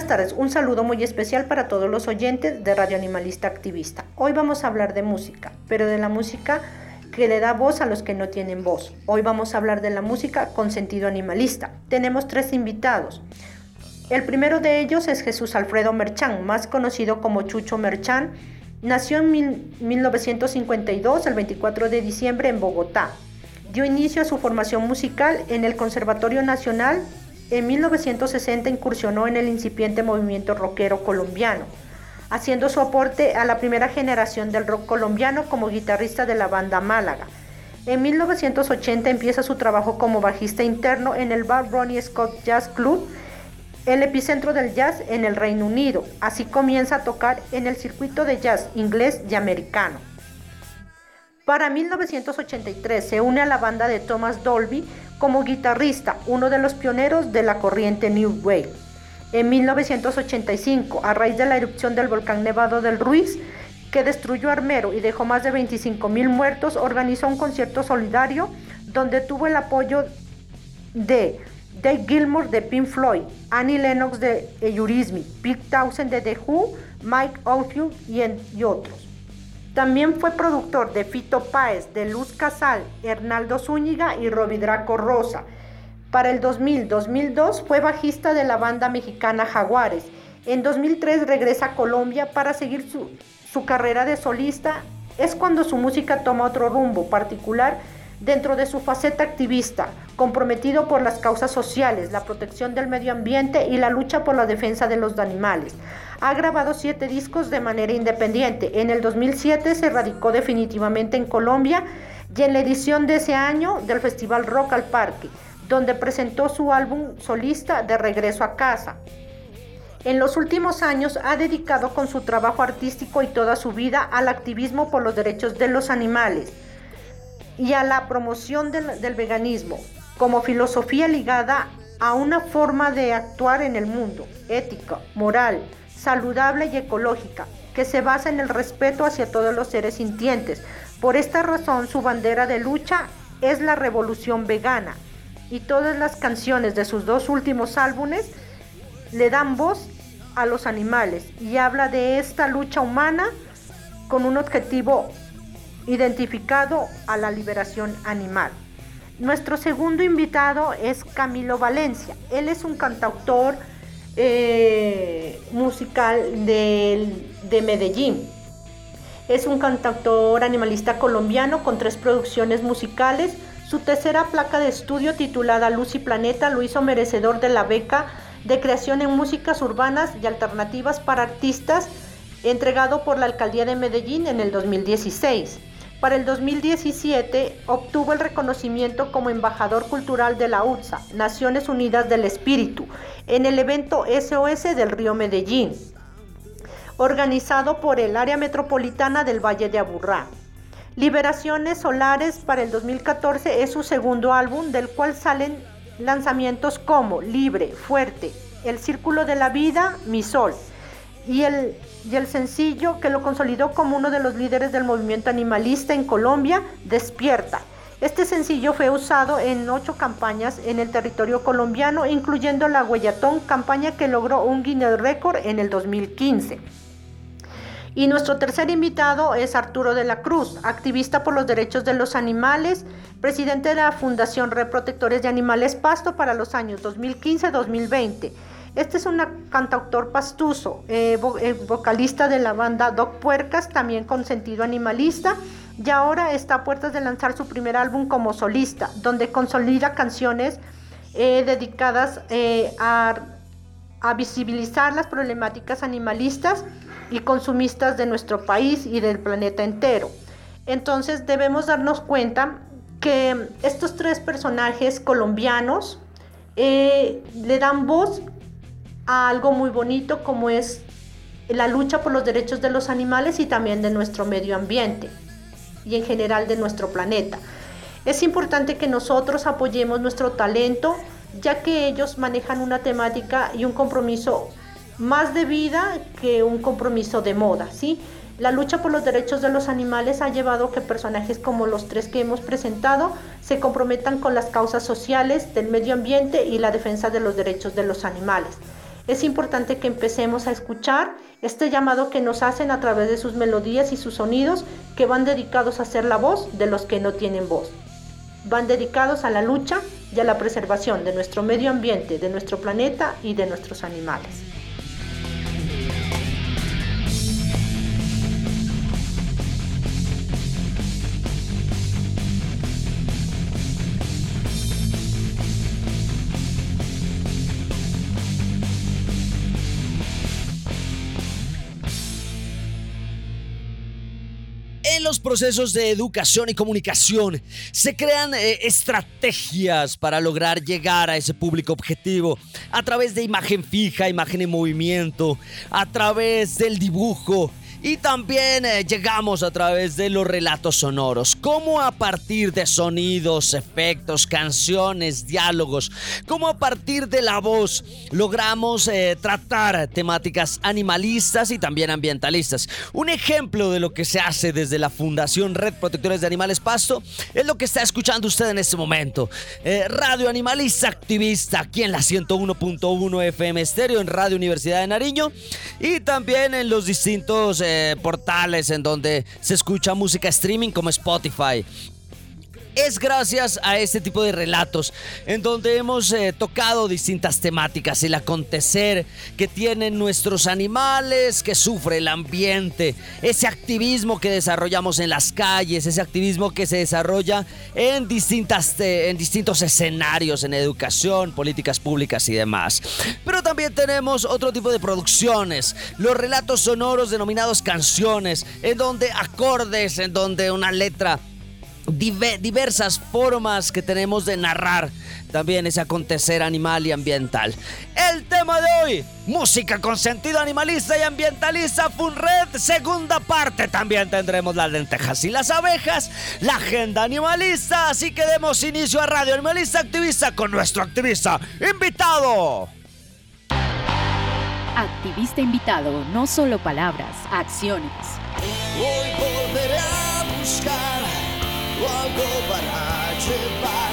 Buenas tardes, un saludo muy especial para todos los oyentes de Radio Animalista Activista. Hoy vamos a hablar de música, pero de la música que le da voz a los que no tienen voz. Hoy vamos a hablar de la música con sentido animalista. Tenemos tres invitados. El primero de ellos es Jesús Alfredo Merchán, más conocido como Chucho Merchán. Nació en 1952, el 24 de diciembre, en Bogotá. Dio inicio a su formación musical en el Conservatorio Nacional en 1960 incursionó en el incipiente movimiento rockero colombiano, haciendo su aporte a la primera generación del rock colombiano como guitarrista de la banda Málaga. En 1980 empieza su trabajo como bajista interno en el bar Ronnie Scott Jazz Club, el epicentro del jazz en el Reino Unido. Así comienza a tocar en el circuito de jazz inglés y americano. Para 1983 se une a la banda de Thomas Dolby como guitarrista, uno de los pioneros de la corriente New Wave. En 1985, a raíz de la erupción del volcán Nevado del Ruiz, que destruyó Armero y dejó más de 25 mil muertos, organizó un concierto solidario donde tuvo el apoyo de Dave Gilmour de Pink Floyd, Annie Lennox de Eurythmics, Pete Townsend de The Who, Mike Oldfield y otros. También fue productor de Fito Páez, de Luz Casal, Hernaldo Zúñiga y Roby Draco Rosa. Para el 2000-2002 fue bajista de la banda mexicana Jaguares. En 2003 regresa a Colombia para seguir su, su carrera de solista. Es cuando su música toma otro rumbo particular dentro de su faceta activista, comprometido por las causas sociales, la protección del medio ambiente y la lucha por la defensa de los animales. Ha grabado siete discos de manera independiente. En el 2007 se radicó definitivamente en Colombia y en la edición de ese año del Festival Rock al Parque, donde presentó su álbum solista de Regreso a Casa. En los últimos años ha dedicado con su trabajo artístico y toda su vida al activismo por los derechos de los animales y a la promoción del, veganismo como filosofía ligada a una forma de actuar en el mundo, ética, moral, saludable y ecológica, que se basa en el respeto hacia todos los seres sintientes. Por esta razón su bandera de lucha es la revolución vegana y todas las canciones de sus dos últimos álbumes le dan voz a los animales y habla de esta lucha humana con un objetivo identificado a la liberación animal. Nuestro segundo invitado es Camilo Valencia. Él es un cantautor eh, musical de, de Medellín. Es un cantautor animalista colombiano con tres producciones musicales. Su tercera placa de estudio titulada Luz y Planeta lo hizo merecedor de la beca de creación en músicas urbanas y alternativas para artistas entregado por la Alcaldía de Medellín en el 2016. Para el 2017 obtuvo el reconocimiento como embajador cultural de la UTSA, Naciones Unidas del Espíritu, en el evento SOS del Río Medellín, organizado por el área metropolitana del Valle de Aburrá. Liberaciones Solares para el 2014 es su segundo álbum, del cual salen lanzamientos como Libre, Fuerte, El Círculo de la Vida, Mi Sol y el y el sencillo que lo consolidó como uno de los líderes del movimiento animalista en Colombia, Despierta. Este sencillo fue usado en ocho campañas en el territorio colombiano, incluyendo la Huellatón, campaña que logró un Guinness Record en el 2015. Y nuestro tercer invitado es Arturo de la Cruz, activista por los derechos de los animales, presidente de la Fundación Reprotectores de Animales Pasto para los años 2015-2020 este es un cantautor pastuso, eh, eh, vocalista de la banda Doc Puercas, también con sentido animalista, y ahora está a puertas de lanzar su primer álbum como solista, donde consolida canciones eh, dedicadas a, a visibilizar las problemáticas animalistas y consumistas de nuestro país y del planeta entero. Entonces debemos darnos cuenta que estos tres personajes colombianos le dan voz algo muy bonito como es la lucha por los derechos de los animales y también de nuestro medio ambiente y en general de nuestro planeta. Es importante que nosotros apoyemos nuestro talento ya que ellos manejan una temática y un compromiso más de vida que un compromiso de moda, ¿sí? La lucha por los derechos de los animales ha llevado a que personajes como los tres que hemos presentado se comprometan con las causas sociales del medio ambiente y la defensa de los derechos de los animales es importante que empecemos a escuchar este llamado que nos hacen a través de sus melodías y sus sonidos que van dedicados a ser la voz de los que no tienen voz. Van dedicados a la lucha y a la preservación de nuestro medio ambiente, de nuestro planeta y de nuestros animales. Procesos de educación y comunicación se crean eh, estrategias para lograr llegar a ese público objetivo a través de imagen fija, imagen en movimiento, a través del dibujo, y también eh, llegamos a través de los relatos sonoros. Cómo a partir de sonidos, efectos, canciones, diálogos, cómo a partir de la voz logramos eh, tratar temáticas animalistas y también ambientalistas. Un ejemplo de lo que se hace desde la Fundación Red Protectores de Animales Pasto es lo que está escuchando usted en este momento. Eh, Radio Animalista Activista, aquí en la 101.1 FM Estéreo, en Radio Universidad de Nariño y también en los distintos portales en donde se escucha música streaming como Spotify. Es gracias a este tipo de relatos en donde hemos eh, tocado distintas temáticas, el acontecer que tienen nuestros animales, que sufre el ambiente, ese activismo que desarrollamos en las calles, ese activismo que se desarrolla en, distintas, en distintos escenarios, en educación, políticas públicas y demás. Pero también tenemos otro tipo de producciones, los relatos sonoros denominados canciones, en donde acordes, en donde una letra diversas formas que tenemos de narrar también ese acontecer animal y ambiental. El tema de hoy, música con sentido animalista y ambientalista, Funred, segunda parte. También tendremos las lentejas y las abejas, la agenda animalista. Así que demos inicio a Radio Animalista Activista con nuestro activista invitado. Activista invitado, no solo palabras, acciones. Hoy volveré a buscar algo para llevar a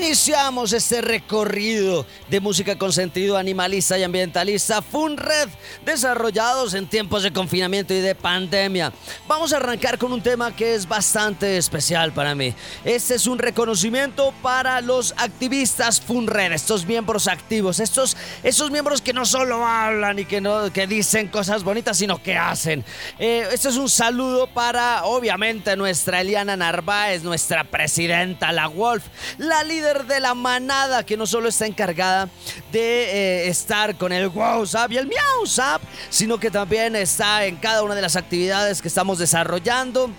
Iniciamos este recorrido de música con sentido animalista y ambientalista FUNRED, desarrollados en tiempos de confinamiento y de pandemia. Vamos a arrancar con un tema que es bastante especial para mí. Este es un reconocimiento para los activistas FUNRED, estos miembros activos, estos, estos miembros que no solo hablan y que, no, que dicen cosas bonitas, sino que hacen. Eh, este es un saludo para, obviamente, nuestra Eliana Narváez, nuestra presidenta, la Wolf, la líder de la manada que no solo está encargada de eh, estar con el WhatsApp y el MiauSap, sino que también está en cada una de las actividades que estamos desarrollando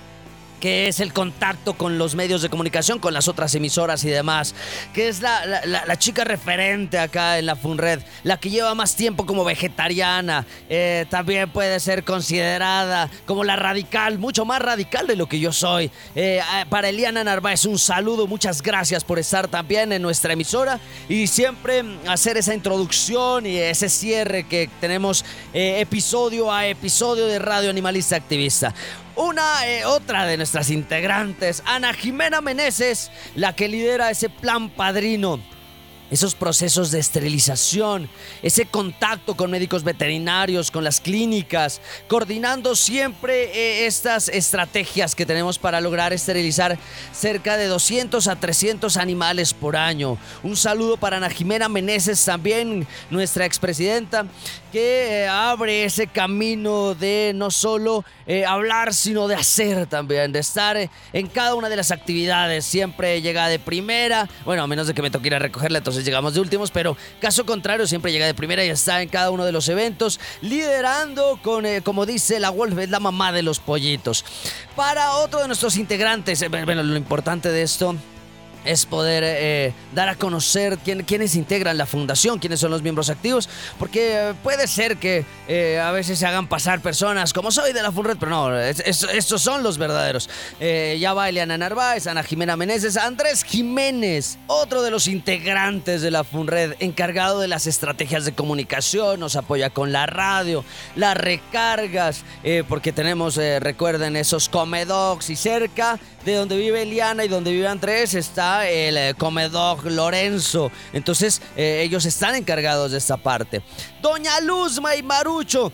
que es el contacto con los medios de comunicación, con las otras emisoras y demás, que es la, chica referente acá en la FUNRED, la que lleva más tiempo como vegetariana, eh, también puede ser considerada como la radical, mucho más radical de lo que yo soy. Eh, para Eliana Narváez, un saludo, muchas gracias por estar también en nuestra emisora y siempre hacer esa introducción y ese cierre que tenemos eh, episodio a episodio de Radio Animalista Activista. Una eh, otra de nuestras integrantes, Ana Jimena Meneses, la que lidera ese plan padrino. Esos procesos de esterilización, ese contacto con médicos veterinarios, con las clínicas, coordinando siempre eh, estas estrategias que tenemos para lograr esterilizar cerca de 200 a 300 animales por año. Un saludo para Ana Jimena Meneses, también nuestra expresidenta, que eh, abre ese camino de no solo eh, hablar, sino de hacer también, de estar en cada una de las actividades. Siempre llega de primera, bueno, a menos de que me toque ir a recogerla, entonces llegamos de últimos, pero caso contrario, siempre llega de primera y está en cada uno de los eventos, liderando con, eh, como dice la Wolf, es la mamá de los pollitos. Para otro de nuestros integrantes, bueno, lo importante de esto es poder eh, dar a conocer quién, quiénes integran la fundación, quiénes son los miembros activos, porque eh, puede ser que eh, a veces se hagan pasar personas como soy de la FUNRED, pero no, estos son los verdaderos. ya va Eliana Narváez, Ana Jimena Meneses, Andrés Jiménez, otro de los integrantes de la FUNRED, encargado de las estrategias de comunicación, nos apoya con la radio, las recargas, porque tenemos, recuerden, esos comedogs y cerca de donde vive Eliana y donde vive Andrés está el eh, comedor Lorenzo. Entonces eh, ellos están encargados de esta parte. Doña Luzma y Marucho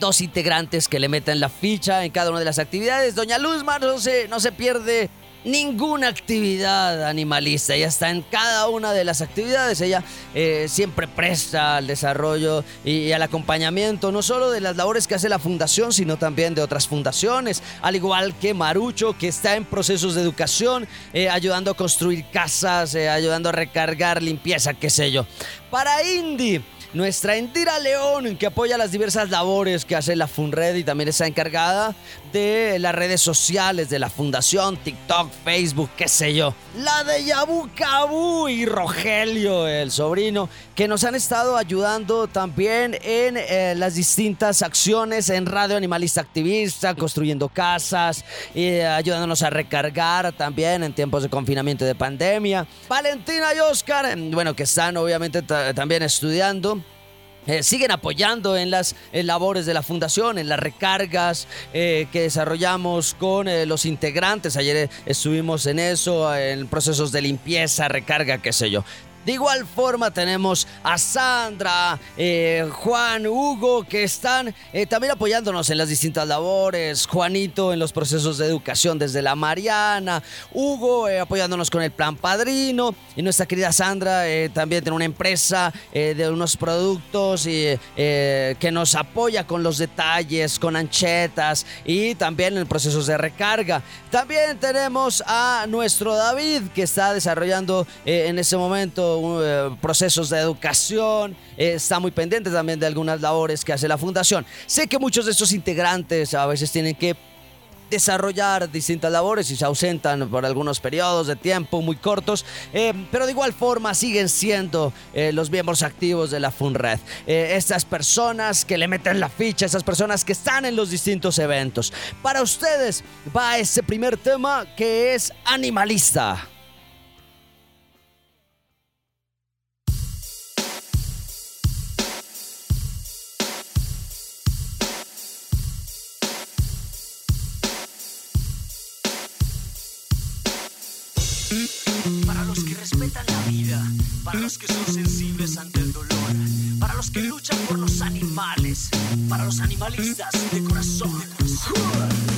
dos integrantes que le meten la ficha en cada una de las actividades. Doña Luzma no se, no se pierde ninguna actividad animalista. Ella está en cada una de las actividades. Ella eh, siempre presta al desarrollo y, al acompañamiento, no solo de las labores que hace la fundación, sino también de otras fundaciones, al igual que Marucho, que está en procesos de educación, eh, ayudando a construir casas, eh, ayudando a recargar limpieza, qué sé yo. Para Indy nuestra Indira León, que apoya las diversas labores que hace la FUNRED y también está encargada de las redes sociales de la fundación, TikTok, Facebook, qué sé yo. La de Yabu Cabu y Rogelio, el sobrino, que nos han estado ayudando también en eh, las distintas acciones en Radio Animalista Activista, construyendo casas, y eh, ayudándonos a recargar también en tiempos de confinamiento y de pandemia. Valentina y Oscar, bueno, que están obviamente también estudiando eh, siguen apoyando en las labores de la fundación, en las recargas eh, que desarrollamos con eh, los integrantes. Ayer estuvimos en eso, en procesos de limpieza, recarga, qué sé yo. De igual forma tenemos a Sandra, eh, Juan, Hugo, que están eh, también apoyándonos en las distintas labores. Juanito en los procesos de educación desde la Mariana. Hugo eh, apoyándonos con el plan padrino. Y nuestra querida Sandra también tiene una empresa de unos productos que nos apoya con los detalles, con anchetas y también en procesos de recarga. También tenemos a nuestro David que está desarrollando en ese momento eh, procesos de educación, eh, está muy pendiente también de algunas labores que hace la fundación. Sé que muchos de estos integrantes a veces tienen que desarrollar distintas labores y se ausentan por algunos periodos de tiempo muy cortos, eh, pero de igual forma siguen siendo los miembros activos de la FUNRED. estas personas que le meten la ficha, esas personas que están en los distintos eventos. Para ustedes va ese primer tema que es animalista. Animalistas de corazón.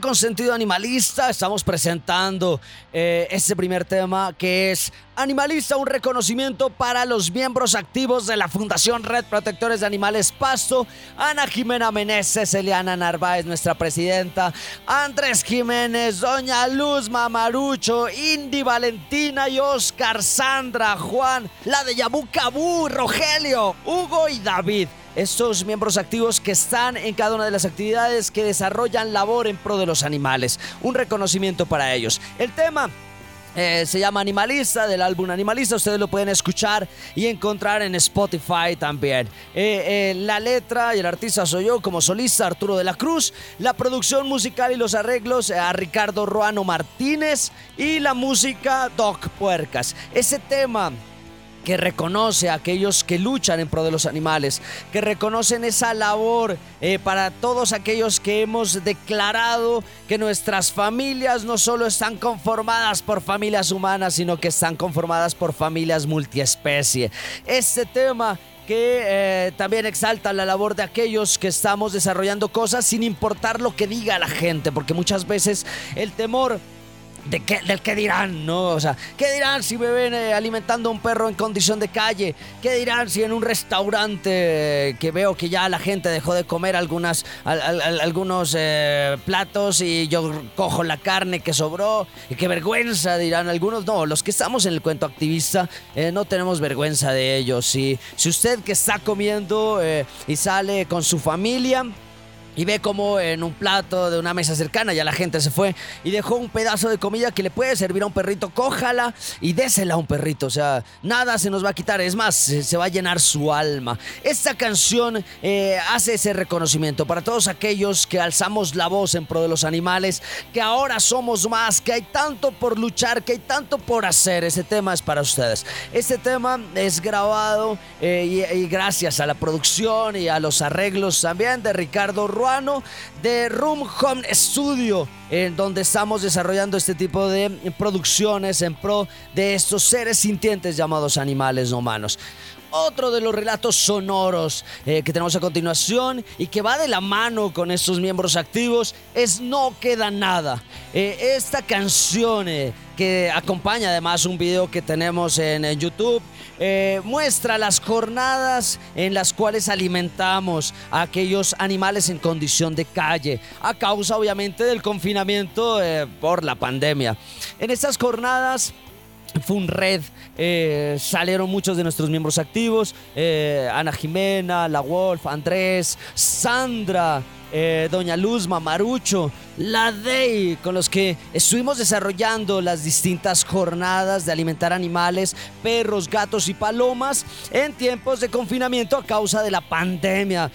Con sentido animalista. Estamos presentando eh, este primer tema que es Animalista, un reconocimiento para los miembros activos de la Fundación Red Protectores de Animales Pasto, Ana Jimena Meneses, Eliana Narváez, nuestra presidenta, Andrés Jiménez, Doña Luz Mamarucho, Indy Valentina y Oscar Sandra, Juan, la de Yabucabú, Rogelio, Hugo y David estos miembros activos que están en cada una de las actividades que desarrollan labor en pro de los animales. Un reconocimiento para ellos. El tema eh, se llama Animalista, del álbum Animalista. Ustedes lo pueden escuchar y encontrar en Spotify también. Eh, eh, la letra y el artista soy yo como solista, Arturo de la Cruz. La producción musical y los arreglos a Ricardo Ruano Martínez. Y la música Doc Puercas. Ese tema que reconoce a aquellos que luchan en pro de los animales, que reconocen esa labor eh, para todos aquellos que hemos declarado que nuestras familias no solo están conformadas por familias humanas, sino que están conformadas por familias multiespecie. Este tema que eh, también exalta la labor de aquellos que estamos desarrollando cosas sin importar lo que diga la gente, porque muchas veces el temor de qué, del qué dirán, ¿no? O sea, ¿qué dirán si me ven eh, alimentando a un perro en condición de calle? ¿Qué dirán si en un restaurante eh, que veo que ya la gente dejó de comer algunas, algunos eh, platos y yo cojo la carne que sobró? Y qué vergüenza, dirán algunos. No, los que estamos en el cuento activista no tenemos vergüenza de ellos. Si, si usted que está comiendo y sale con su familia, y ve como en un plato de una mesa cercana ya la gente se fue y dejó un pedazo de comida que le puede servir a un perrito, cójala y désela a un perrito. O sea, nada se nos va a quitar, es más, se, va a llenar su alma. Esta canción eh, hace ese reconocimiento para todos aquellos que alzamos la voz en pro de los animales, que ahora somos más, que hay tanto por luchar, que hay tanto por hacer. Ese tema es para ustedes. Este tema es grabado eh, y, gracias a la producción y a los arreglos también de Ricardo Ruiz de Room Home Studio, en donde estamos desarrollando este tipo de producciones en pro de estos seres sintientes llamados animales no humanos otro de los relatos sonoros eh, que tenemos a continuación y que va de la mano con estos miembros activos es No Queda Nada. Eh, esta canción eh, que acompaña además un video que tenemos en, en YouTube muestra las jornadas en las cuales alimentamos a aquellos animales en condición de calle a causa obviamente del confinamiento por la pandemia. En estas jornadas fue un red eh, salieron muchos de nuestros miembros activos, eh, Ana Jimena, La Wolf, Andrés, Sandra, eh, Doña Luz, Mamarucho, la DEI, con los que estuvimos desarrollando las distintas jornadas de alimentar animales, perros, gatos y palomas en tiempos de confinamiento a causa de la pandemia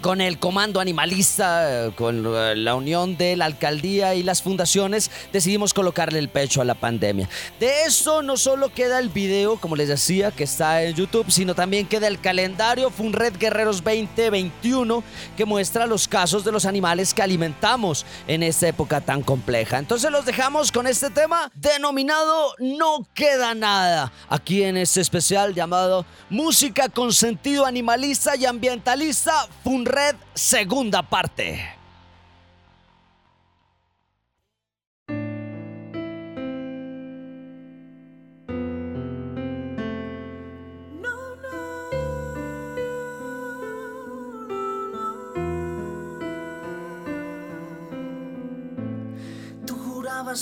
con el comando animalista, con eh, la unión de la alcaldía y las fundaciones, decidimos colocarle el pecho a la pandemia. De eso no solo queda el video, como les decía, que está en YouTube, sino también queda el calendario Funred Guerreros 2021, que muestra los casos de los animales que alimentamos en esta época tan compleja. Entonces los dejamos con este tema denominado No queda nada, aquí en este especial llamado Música con sentido animalista y ambientalista Funred Red, segunda parte.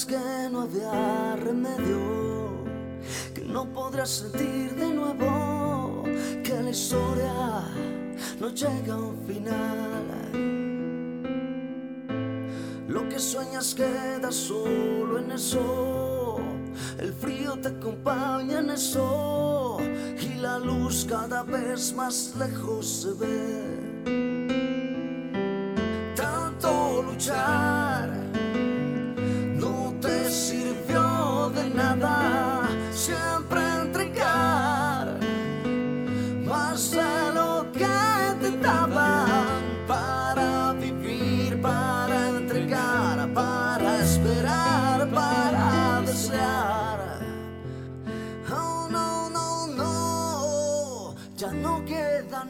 Que no había remedio, que no podrías sentir de nuevo que la historia no llega a un final. Lo que sueñas queda solo en eso. El frío te acompaña en eso. Y la luz cada vez más lejos se ve.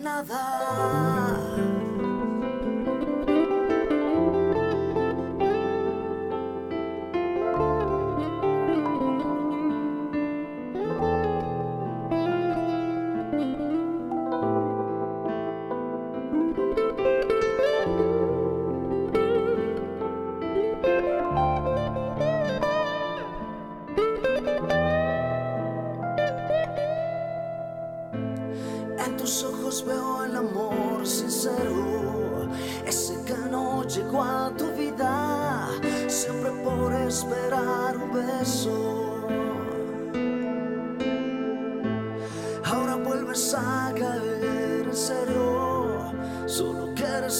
another.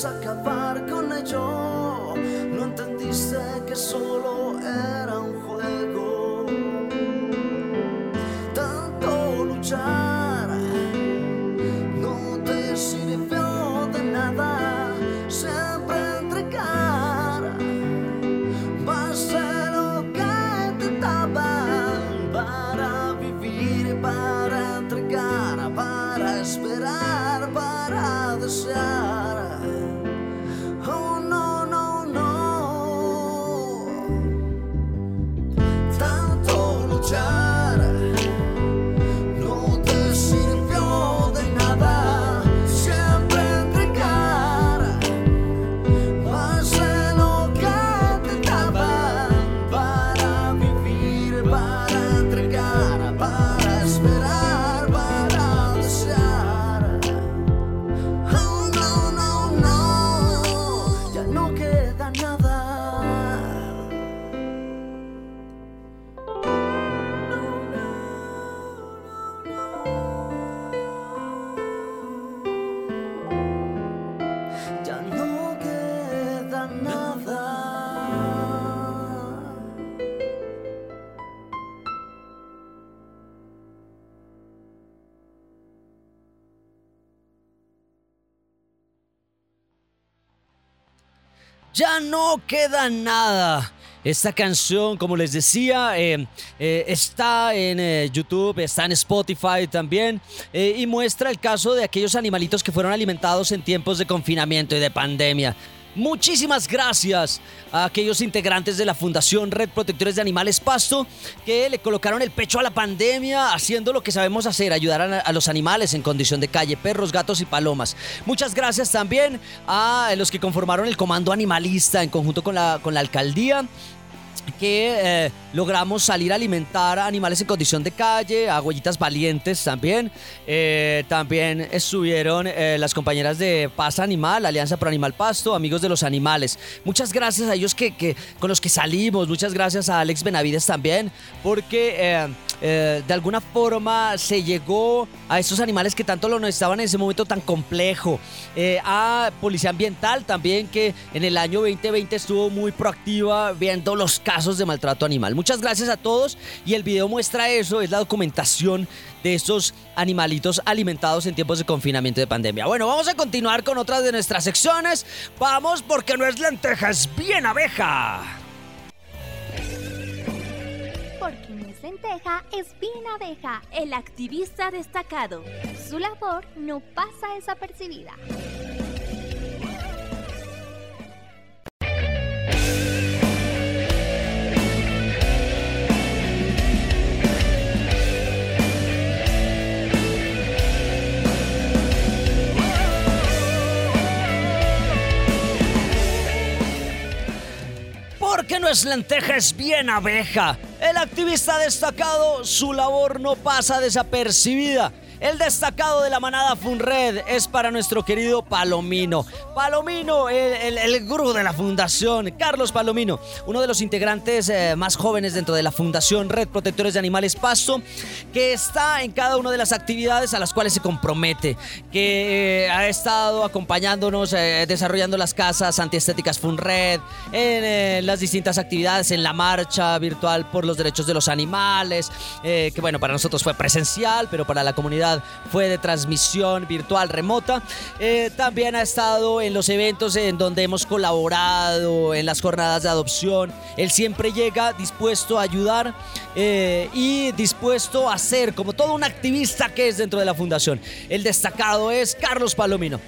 Nada. Ya no queda nada. Esta canción, como les decía, eh, eh, está en eh, YouTube, está en Spotify también y muestra el caso de aquellos animalitos que fueron alimentados en tiempos de confinamiento y de pandemia. Muchísimas gracias a aquellos integrantes de la Fundación Red Protectores de Animales Pasto que le colocaron el pecho a la pandemia haciendo lo que sabemos hacer, ayudar a, los animales en condición de calle, perros, gatos y palomas. Muchas gracias también a los que conformaron el Comando Animalista en conjunto con la, con la alcaldía que eh, logramos salir a alimentar a animales en condición de calle, a huellitas valientes también. Eh, también estuvieron eh, las compañeras de Paz Animal, Alianza Pro Animal Pasto, Amigos de los Animales. Muchas gracias a ellos que, con los que salimos, muchas gracias a Alex Benavides también, porque de alguna forma se llegó a esos animales que tanto lo necesitaban en ese momento tan complejo. a Policía Ambiental también, que en el año 2020 estuvo muy proactiva viendo los casos casos de maltrato animal. Muchas gracias a todos y el video muestra eso, es la documentación de estos animalitos alimentados en tiempos de confinamiento de pandemia. Bueno, vamos a continuar con otras de nuestras secciones. Vamos porque no es lenteja, es bien abeja. Es bien abeja, el activista destacado. Su labor no pasa desapercibida. Porque no es lenteja, es bien abeja. El activista destacado, su labor no pasa desapercibida. El destacado de la manada Funred es para nuestro querido Palomino. Palomino, el, el, gurú de la fundación, Carlos Palomino, uno de los integrantes eh, más jóvenes dentro de la fundación Red Protectores de Animales Pasto, que está en cada una de las actividades a las cuales se compromete, que eh, ha estado acompañándonos, eh, desarrollando las casas antiestéticas Funred, en las distintas actividades, en la marcha virtual por los derechos de los animales, que bueno, para nosotros fue presencial, pero para la comunidad fue de transmisión virtual remota. Eh, también ha estado en los eventos en donde hemos colaborado, en las jornadas de adopción. Él siempre llega dispuesto a ayudar eh, y dispuesto a ser como todo un activista que es dentro de la fundación. El destacado es Carlos Palomino.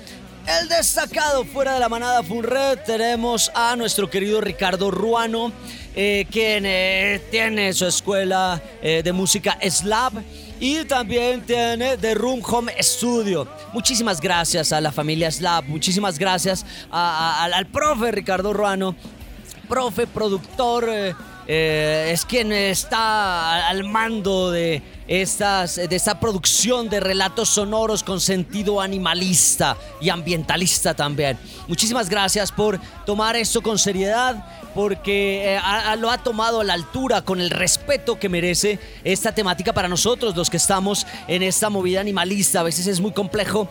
El destacado fuera de la manada Funred tenemos a nuestro querido Ricardo Ruano, eh, quien tiene su escuela de música Slab y también tiene The Room Home Studio. Muchísimas gracias a la familia Slab, muchísimas gracias al profe Ricardo Ruano, profe, productor, es quien está al mando de estas, de esta producción de relatos sonoros con sentido animalista y ambientalista también. Muchísimas gracias por tomar esto con seriedad, porque eh, lo ha tomado a la altura con el respeto que merece esta temática para nosotros, los que estamos en esta movida animalista. A veces es muy complejo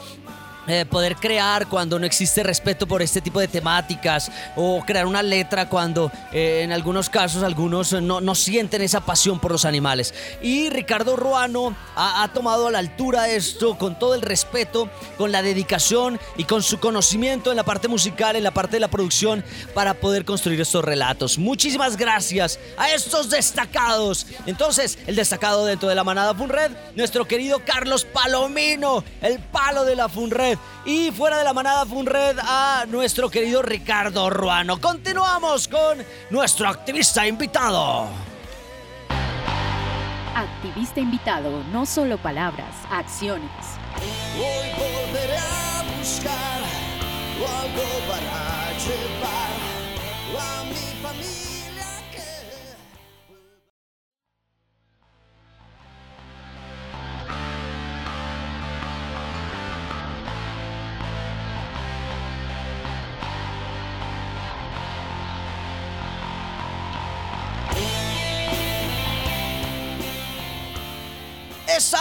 eh, poder crear cuando no existe respeto por este tipo de temáticas o crear una letra cuando eh, en algunos casos algunos no, no, sienten esa pasión por los animales. Y Ricardo Ruano ha, ha, tomado a la altura esto con todo el respeto, con la dedicación y con su conocimiento en la parte musical, en la parte de la producción para poder construir estos relatos. Muchísimas gracias a estos destacados. Entonces, el destacado dentro de la manada Funred, nuestro querido Carlos Palomino, el palo de la Funred. Y fuera de la manada Funred a nuestro querido Ricardo Ruano. Continuamos con nuestro activista invitado. Activista invitado, no solo palabras, acciones. Hoy volveré a buscar algo para llevar a mi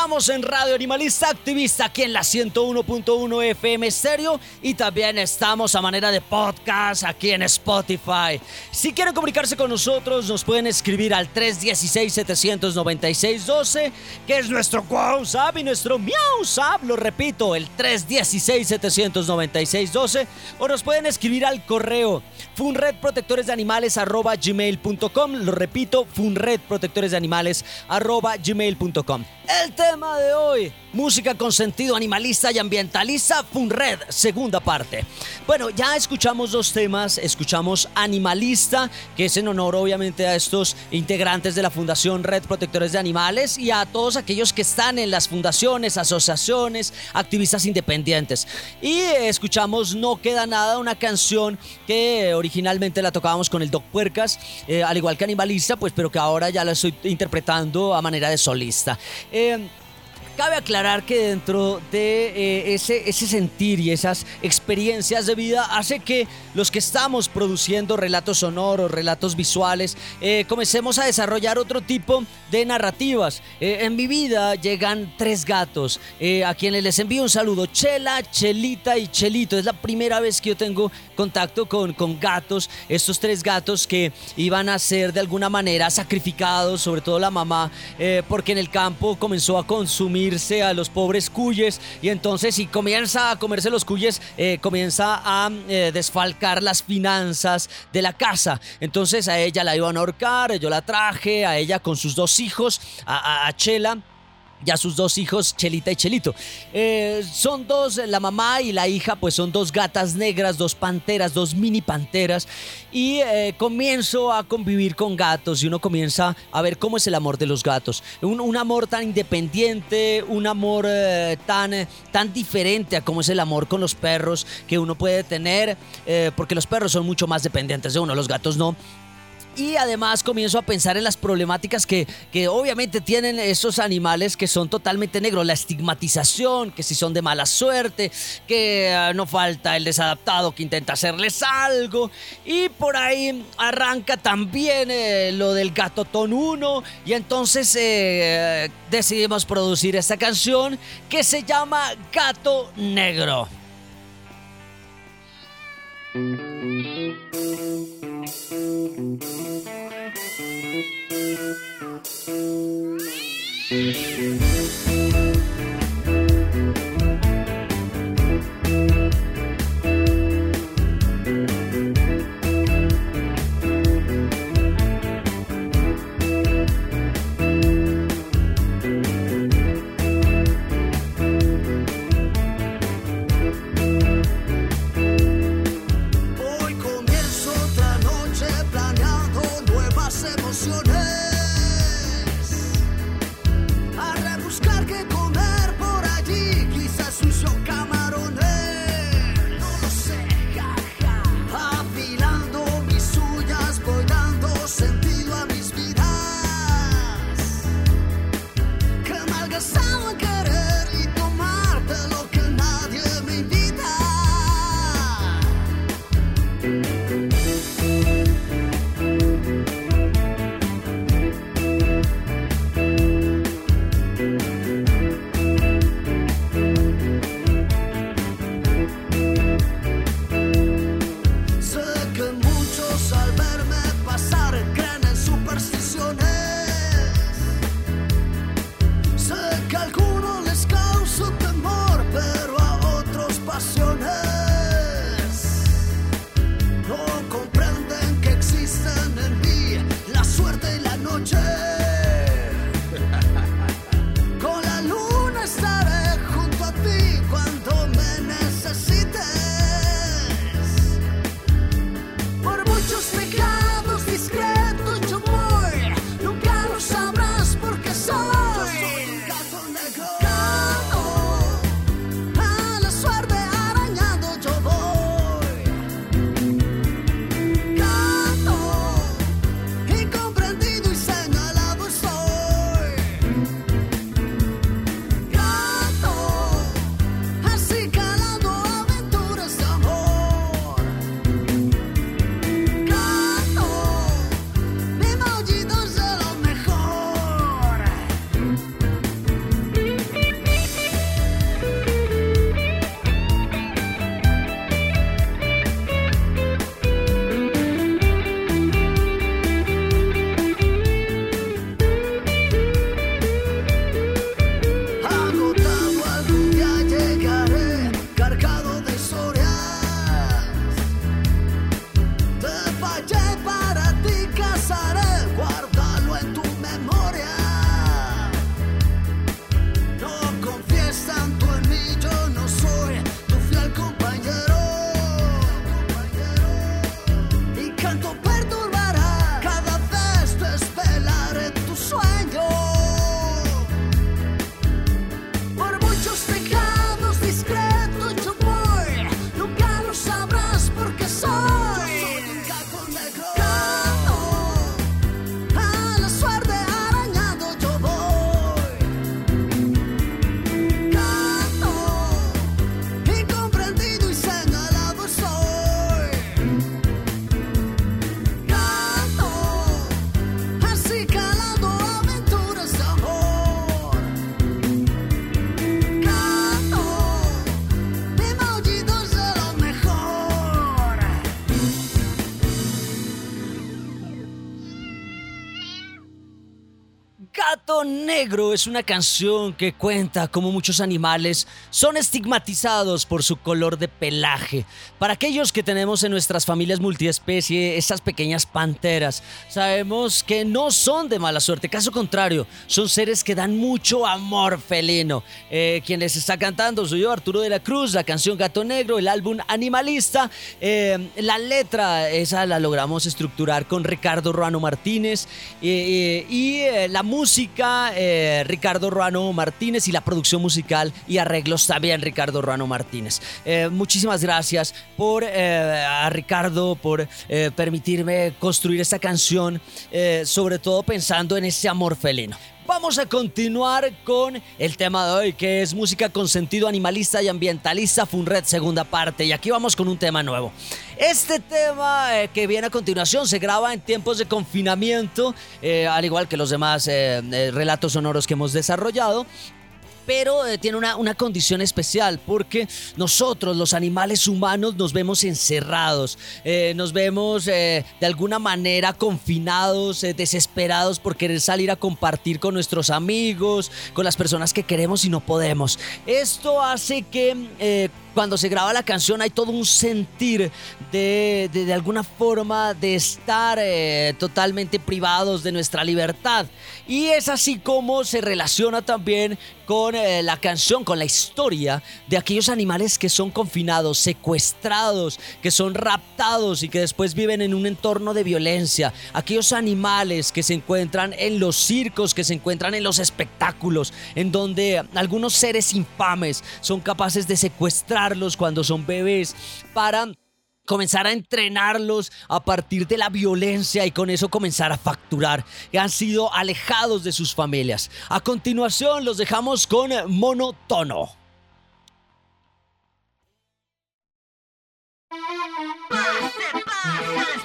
Estamos en Radio Animalista Activista aquí en la 101.1 FM Stereo y también estamos a manera de podcast aquí en Spotify. Si quieren comunicarse con nosotros, nos pueden escribir al 316-796-12, que es nuestro WhatsApp y nuestro MiauSap. Lo repito, el 316-796-12. O nos pueden escribir al correo funredprotectoresdeanimales.gmail.com. Lo repito, funredprotectoresdeanimales.gmail.com. El tema de hoy, música con sentido animalista y ambientalista, Funred, segunda parte. Bueno, ya escuchamos dos temas, escuchamos Animalista, que es en honor obviamente a estos integrantes de la Fundación Red Protectores de Animales y a todos aquellos que están en las fundaciones, asociaciones, activistas independientes. Y escuchamos No Queda Nada, una canción que originalmente la tocábamos con el Doc Puercas, eh, al igual que Animalista, pues pero que ahora ya la estoy interpretando a manera de solista. Eh, Cabe aclarar que dentro de eh, ese, ese sentir y esas experiencias de vida hace que los que estamos produciendo relatos sonoros, relatos visuales, eh, comencemos a desarrollar otro tipo de narrativas. Eh, en mi vida llegan tres gatos a quienes les envío un saludo. Chela, Chelita y Chelito. Es la primera vez que yo tengo contacto con, con gatos. Estos tres gatos que iban a ser de alguna manera sacrificados, sobre todo la mamá, porque en el campo comenzó a consumir a los pobres cuyes y entonces si comienza a comerse los cuyes, eh, comienza a eh, desfalcar las finanzas de la casa. Entonces a ella la iban a ahorcar, yo la traje, a ella con sus dos hijos, a Chela ya sus dos hijos, Chelita y Chelito. Eh, son dos, la mamá y la hija, pues son dos gatas negras, dos panteras, dos mini panteras. Y eh, comienzo a convivir con gatos y uno comienza a ver cómo es el amor de los gatos. Un, amor tan independiente, un amor eh, tan, tan diferente a cómo es el amor con los perros que uno puede tener, porque los perros son mucho más dependientes de uno, los gatos no y además comienzo a pensar en las problemáticas que, que obviamente tienen esos animales que son totalmente negros, la estigmatización, que si son de mala suerte, que ah, no falta el desadaptado que intenta hacerles algo. Y por ahí arranca también eh, lo del gato ton 1 y entonces eh, decidimos producir esta canción que se llama Gato Negro. Es una canción que cuenta cómo muchos animales son estigmatizados por su color de pelaje. Para aquellos que tenemos en nuestras familias multiespecie esas pequeñas panteras, sabemos que no son de mala suerte, caso contrario, son seres que dan mucho amor felino. Eh, quien les está cantando soy yo, Arturo de la Cruz, la canción Gato Negro, el álbum Animalista. Eh, la letra, esa la logramos estructurar con Ricardo Ruano Martínez eh, y la música eh, Ricardo Ruano Martínez y la producción musical y arreglos también Ricardo Ruano Martínez. Eh, muchísimas gracias por eh, a Ricardo por permitirme construir esta canción, sobre todo pensando en ese amor felino. Vamos a continuar con el tema de hoy, que es música con sentido animalista y ambientalista, Funred segunda parte. Y aquí vamos con un tema nuevo. Este tema eh, que viene a continuación se graba en tiempos de confinamiento, eh, al igual que los demás eh, relatos sonoros que hemos desarrollado pero eh, tiene una, condición especial porque nosotros, los animales humanos, nos vemos encerrados, eh, nos vemos eh, de alguna manera confinados, desesperados por querer salir a compartir con nuestros amigos, con las personas que queremos y no podemos. Esto hace que cuando se graba la canción hay todo un sentir de, de, alguna forma de estar totalmente privados de nuestra libertad. Y es así como se relaciona también con eh, la canción, con la historia de aquellos animales que son confinados, secuestrados, que son raptados y que después viven en un entorno de violencia. Aquellos animales que se encuentran en los circos, que se encuentran en los espectáculos, en donde algunos seres infames son capaces de cuando son bebés para comenzar a entrenarlos a partir de la violencia y con eso comenzar a facturar. Han sido alejados de sus familias. A continuación los dejamos con Monotono. tus brazos.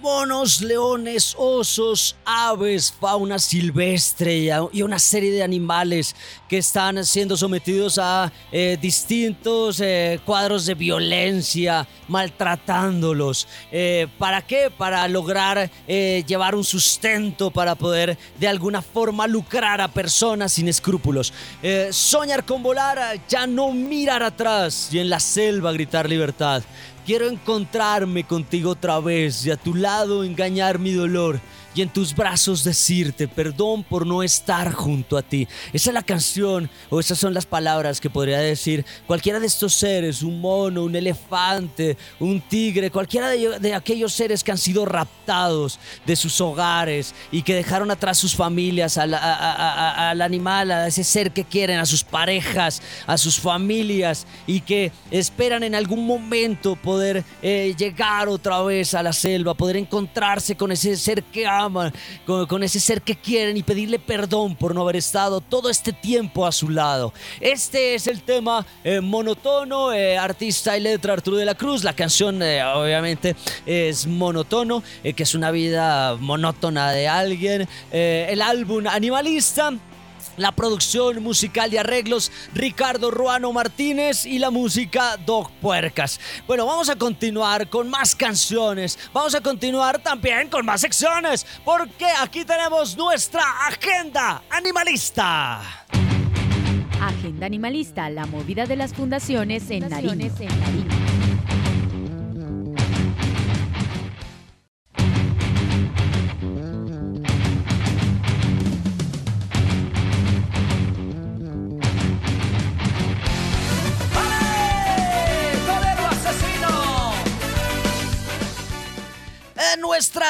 Monos, leones, osos, aves, fauna silvestre y, una serie de animales que están siendo sometidos a eh, distintos eh, cuadros de violencia, maltratándolos. Eh, ¿Para qué? Para lograr llevar un sustento, para poder de alguna forma lucrar a personas sin escrúpulos. Soñar con volar, ya no mirar atrás y en la selva gritar libertad. Quiero encontrarme contigo otra vez y a tu lado engañar mi dolor y en tus brazos decirte perdón por no estar junto a ti. Esa es la canción o esas son las palabras que podría decir cualquiera de estos seres, un mono, un elefante, un tigre, cualquiera de, aquellos seres que han sido raptados de sus hogares y que dejaron atrás sus familias, al, a- a- a- al animal, a ese ser que quieren, a sus parejas, a sus familias y que esperan en algún momento poder eh, llegar otra vez a la selva, poder encontrarse con ese ser que aman, con, ese ser que quieren y pedirle perdón por no haber estado todo este tiempo a su lado. Este es el tema eh, monotono, eh, artista y letra Arturo de la Cruz. La canción eh, obviamente es monotono, eh, que es una vida monótona de alguien. El álbum Animalista la producción musical y arreglos Ricardo Ruano Martínez y la música Doc Puercas. Bueno, vamos a continuar con más canciones, vamos a continuar también con más secciones, porque aquí tenemos nuestra agenda animalista. Agenda Animalista, la movida de las fundaciones en Nariño.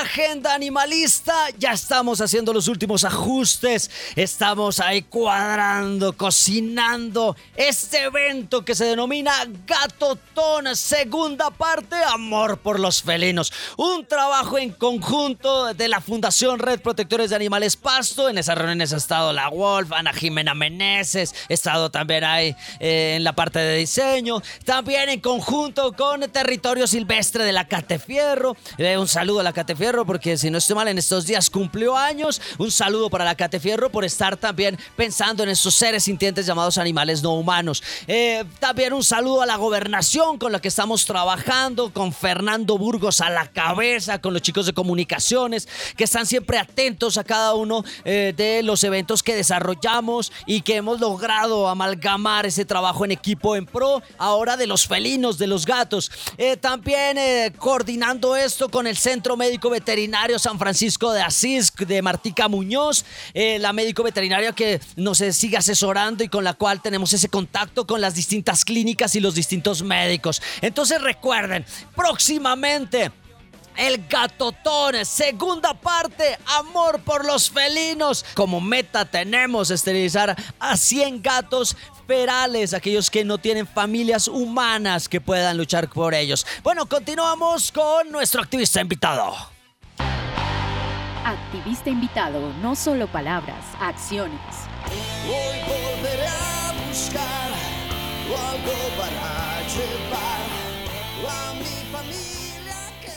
Agenda animalista ya estamos haciendo los últimos ajustes, estamos ahí cuadrando, cocinando este evento que se denomina Gatotón, segunda parte, Amor por los felinos. Un trabajo en conjunto de la Fundación Red Protectores de Animales Pasto. En esas reuniones ha estado la Wolf, Ana Jimena Meneses, he estado también ahí eh, en la parte de diseño, también en conjunto con Territorio Silvestre de la Catefierro. Eh, un saludo a la Catefierro porque si no estoy mal en estos días cumplió años. Un saludo para la Catefierro por estar también pensando en estos seres sintientes llamados animales no humanos. Eh, también un saludo a la gobernación con la que estamos trabajando, con Fernando Burgos a la cabeza, con los chicos de comunicaciones que están siempre atentos a cada uno eh, de los eventos que desarrollamos y que hemos logrado amalgamar ese trabajo en equipo en pro ahora de los felinos, de los gatos. Eh, también coordinando esto con el Centro Médico Veterinario San Francisco de Asís, de Martica Muñoz, eh, la médico veterinaria que nos sigue asesorando y con la cual tenemos ese contacto con las distintas clínicas y los distintos médicos. Entonces recuerden, próximamente... El Gatotón, segunda parte, amor por los felinos. Como meta tenemos esterilizar a 100 gatos ferales, aquellos que no tienen familias humanas que puedan luchar por ellos. Bueno, continuamos con nuestro activista invitado. Activista invitado, no solo palabras, acciones. Hoy volveré a buscar algo para llevar a mi familia que...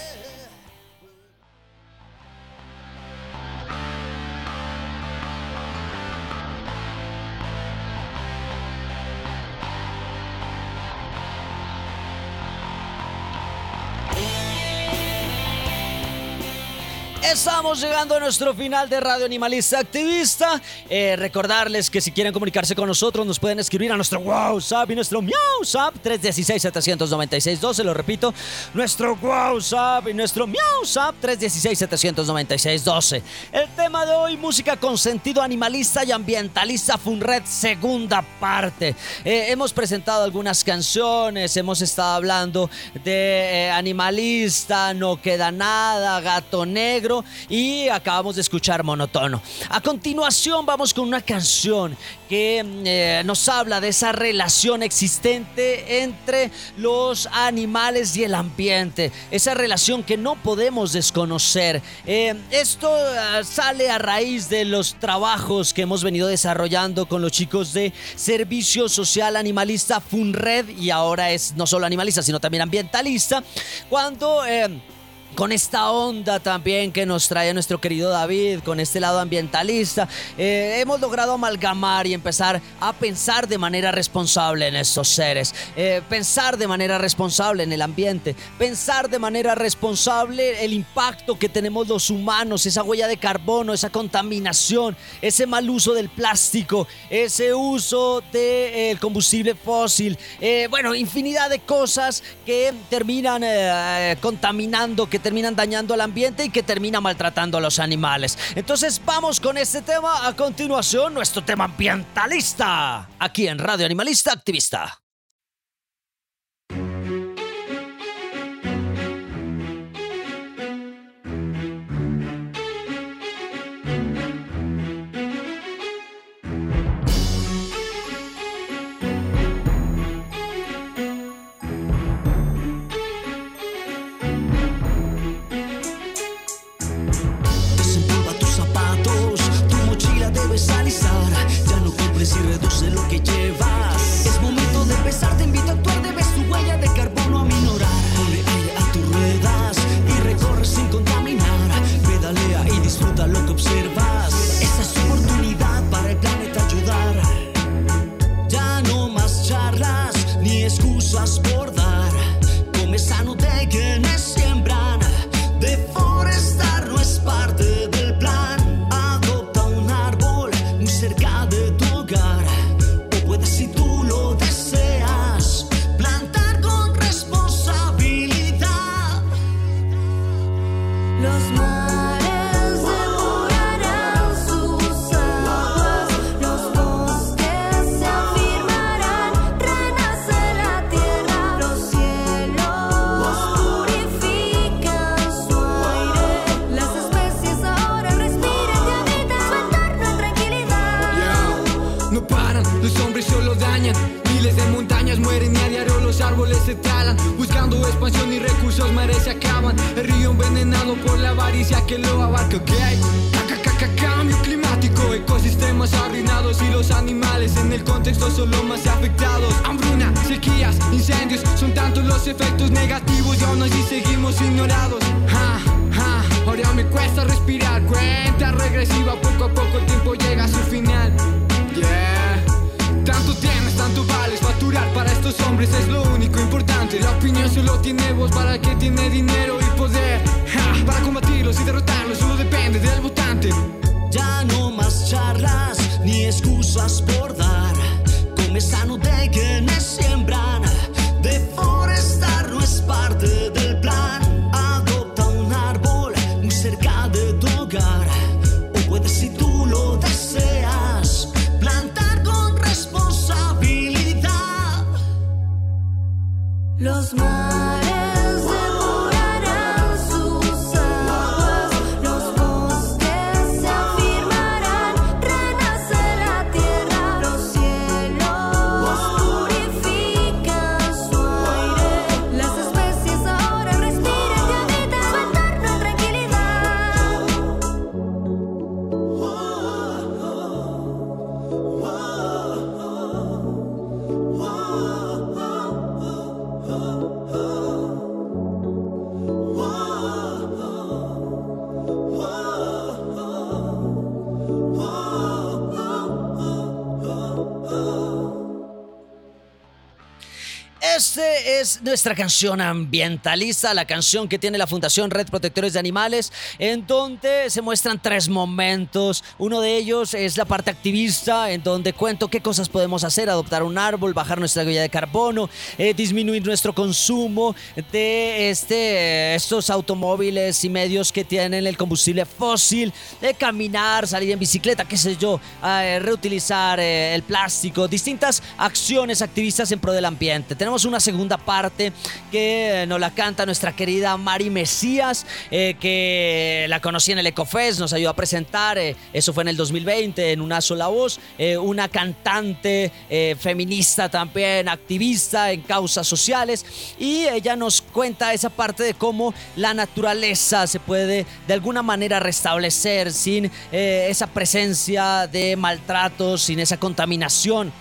Estamos llegando a nuestro final de Radio Animalista Activista. Eh, recordarles que si quieren comunicarse con nosotros, nos pueden escribir a nuestro WhatsApp y nuestro MiauSap 316-796-12. Lo repito, nuestro WhatsApp y nuestro MiauSap 316-796-12. El tema de hoy, música con sentido animalista y ambientalista Funred, segunda parte. Eh, hemos presentado algunas canciones, hemos estado hablando de eh, animalista, no queda nada, gato negro y acabamos de escuchar Monotono. A continuación vamos con una canción que eh, nos habla de esa relación existente entre los animales y el ambiente, esa relación que no podemos desconocer. Eh, esto eh, sale a raíz de los trabajos que hemos venido desarrollando con los chicos de Servicio Social Animalista FUNRED y ahora es no solo animalista, sino también ambientalista, cuando con esta onda también que nos trae nuestro querido David, con este lado ambientalista, eh, hemos logrado amalgamar y empezar a pensar de manera responsable en estos seres, eh, pensar de manera responsable en el ambiente, pensar de manera responsable el impacto que tenemos los humanos, esa huella de carbono, esa contaminación, ese mal uso del plástico, ese uso del combustible fósil, eh, bueno, infinidad de cosas que terminan contaminando, que terminan dañando al ambiente y que termina maltratando a los animales. Entonces vamos con este tema. A continuación, nuestro tema ambientalista. Aquí en Radio Animalista Activista. Por Expansión y recursos, mares se acaban. El río envenenado por la avaricia que lo abarca, ok. Ca- ca- ca- Cambio climático, ecosistemas arruinados y los animales en el contexto son los más afectados. Hambruna, sequías, incendios, son tantos los efectos negativos y aún así seguimos ignorados. Ja, ja, ahora me cuesta respirar, cuenta regresiva, poco a poco el tiempo llega a su final. Yeah. Tanto tienes, tanto vales, facturar para estos hombres es lo único importante. La opinión solo tiene voz para el que tiene dinero y poder. Ja, para combatirlos y derrotarlos solo depende del votante. Ya no más charlas ni excusas por dar. Come sano de quienes siembran. Deforestar no es parte del Los mares es nuestra canción ambientalista, la canción que tiene la Fundación Red Protectores de Animales, en donde se muestran tres momentos. Uno de ellos es la parte activista, en donde cuento qué cosas podemos hacer, adoptar un árbol, bajar nuestra huella de carbono, eh, disminuir nuestro consumo de este, estos automóviles y medios que tienen el combustible fósil, de caminar, salir en bicicleta, qué sé yo, eh, reutilizar eh, el plástico, distintas acciones activistas en pro del ambiente. Tenemos una segunda parte que eh, nos la canta nuestra querida Mari Mesías, eh, que la conocí en el Ecofest, nos ayudó a presentar, eh, eso fue en el 2020, en una sola voz, una cantante feminista también, activista en causas sociales, y ella nos cuenta esa parte de cómo la naturaleza se puede de alguna manera restablecer sin esa presencia de maltratos, sin esa contaminación.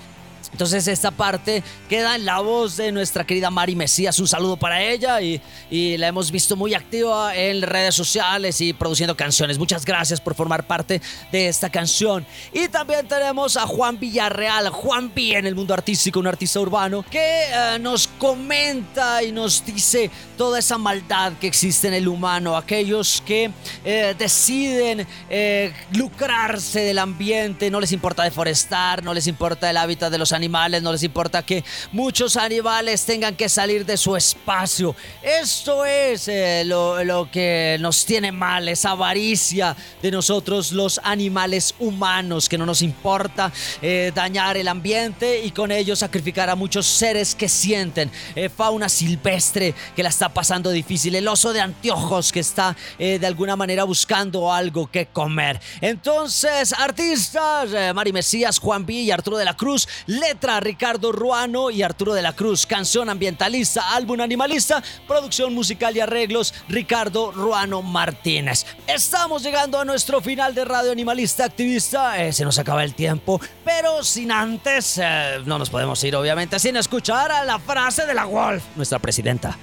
Entonces esta parte queda en la voz de nuestra querida Mari Mesías. Un saludo para ella y, y la hemos visto muy activa en redes sociales y produciendo canciones. Muchas gracias por formar parte de esta canción. Y también tenemos a Juan Villarreal, Juan B en el mundo artístico, un artista urbano, que eh, nos comenta y nos dice toda esa maldad que existe en el humano, aquellos que eh, deciden eh, lucrarse del ambiente, no les importa deforestar, no les importa el hábitat de los animales, no les importa que muchos animales tengan que salir de su espacio. Esto es eh, lo, lo que nos tiene mal, esa avaricia de nosotros los animales humanos, que no nos importa eh, dañar el ambiente y con ello sacrificar a muchos seres que sienten, eh, fauna silvestre que la está pasando difícil, el oso de anteojos que está de alguna manera buscando algo que comer. Entonces, artistas, Mari Mesías, Juan B y Arturo de la Cruz, letra Ricardo Ruano y Arturo de la Cruz, canción ambientalista, álbum animalista, producción musical y arreglos Ricardo Ruano Martínez. Estamos llegando a nuestro final de Radio Animalista Activista, Eh, se nos acaba el tiempo, pero sin antes, eh, no nos podemos ir obviamente sin escuchar a la frase de la Wolf, nuestra presidenta.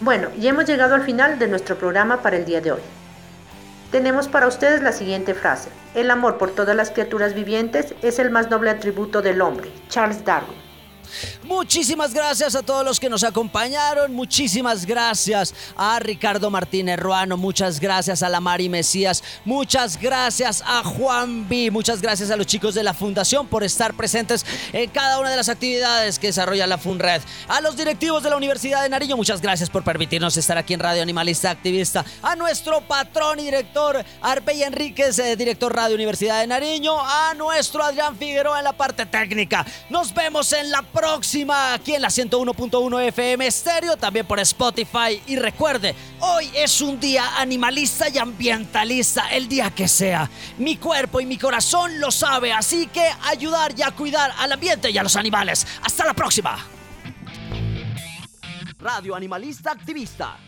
Bueno, ya hemos llegado al final de nuestro programa para el día de hoy. Tenemos para ustedes la siguiente frase. El amor por todas las criaturas vivientes es el más noble atributo del hombre. Charles Darwin. Muchísimas gracias a todos los que nos acompañaron. Muchísimas gracias a Ricardo Martínez Ruano. Muchas gracias a la Mari Mesías. Muchas gracias a Juan B. Muchas gracias a los chicos de la Fundación por estar presentes en cada una de las actividades que desarrolla la FUNRED. A los directivos de la Universidad de Nariño, muchas gracias por permitirnos estar aquí en Radio Animalista Activista. A nuestro patrón y director Arpey Enríquez, eh, director Radio Universidad de Nariño. A nuestro Adrián Figueroa en la parte técnica. Nos vemos en la próxima aquí en la 101.1 FM Estéreo, también por Spotify. Y recuerde, hoy es un día animalista y ambientalista, el día que sea. Mi cuerpo y mi corazón lo sabe, así que ayudar y a cuidar al ambiente y a los animales. Hasta la próxima. Radio Animalista Activista.